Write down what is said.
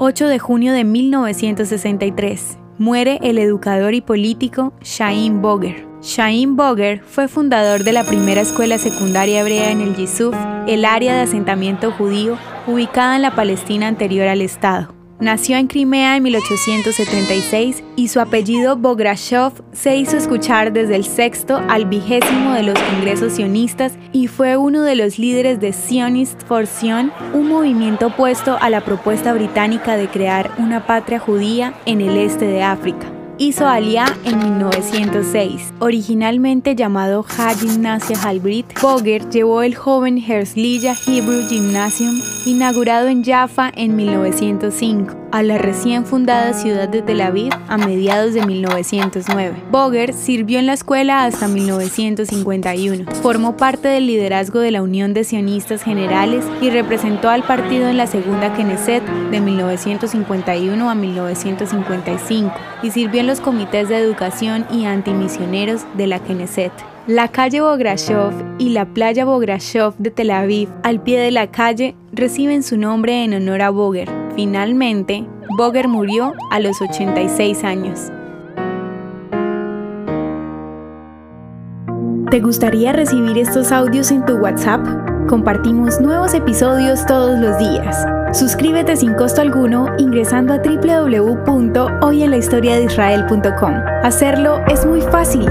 8 de junio de 1963. Muere el educador y político Shaim Boger. Shaim Boger fue fundador de la primera escuela secundaria hebrea en el Yisuf, el área de asentamiento judío ubicada en la Palestina anterior al Estado. Nació en Crimea en 1876 y su apellido Bograshov se hizo escuchar desde el sexto al vigésimo de los congresos sionistas y fue uno de los líderes de Zionist for Zion, un movimiento opuesto a la propuesta británica de crear una patria judía en el este de África hizo Aliyah en 1906. Originalmente llamado Ha Gymnasia Halbrit, Boger llevó el joven Herzliya Hebrew Gymnasium, inaugurado en Jaffa en 1905, a la recién fundada ciudad de Tel Aviv a mediados de 1909. Boger sirvió en la escuela hasta 1951. Formó parte del liderazgo de la Unión de Sionistas Generales y representó al partido en la Segunda Knesset de 1951 a 1955 y sirvió en los comités de educación y antimisioneros de la Knesset. La calle Bograshov y la playa Bograshov de Tel Aviv, al pie de la calle, reciben su nombre en honor a Boger. Finalmente, Boger murió a los 86 años. ¿Te gustaría recibir estos audios en tu WhatsApp? Compartimos nuevos episodios todos los días. Suscríbete sin costo alguno ingresando a www.hoyenlahistoriadeisrael.com. Hacerlo es muy fácil.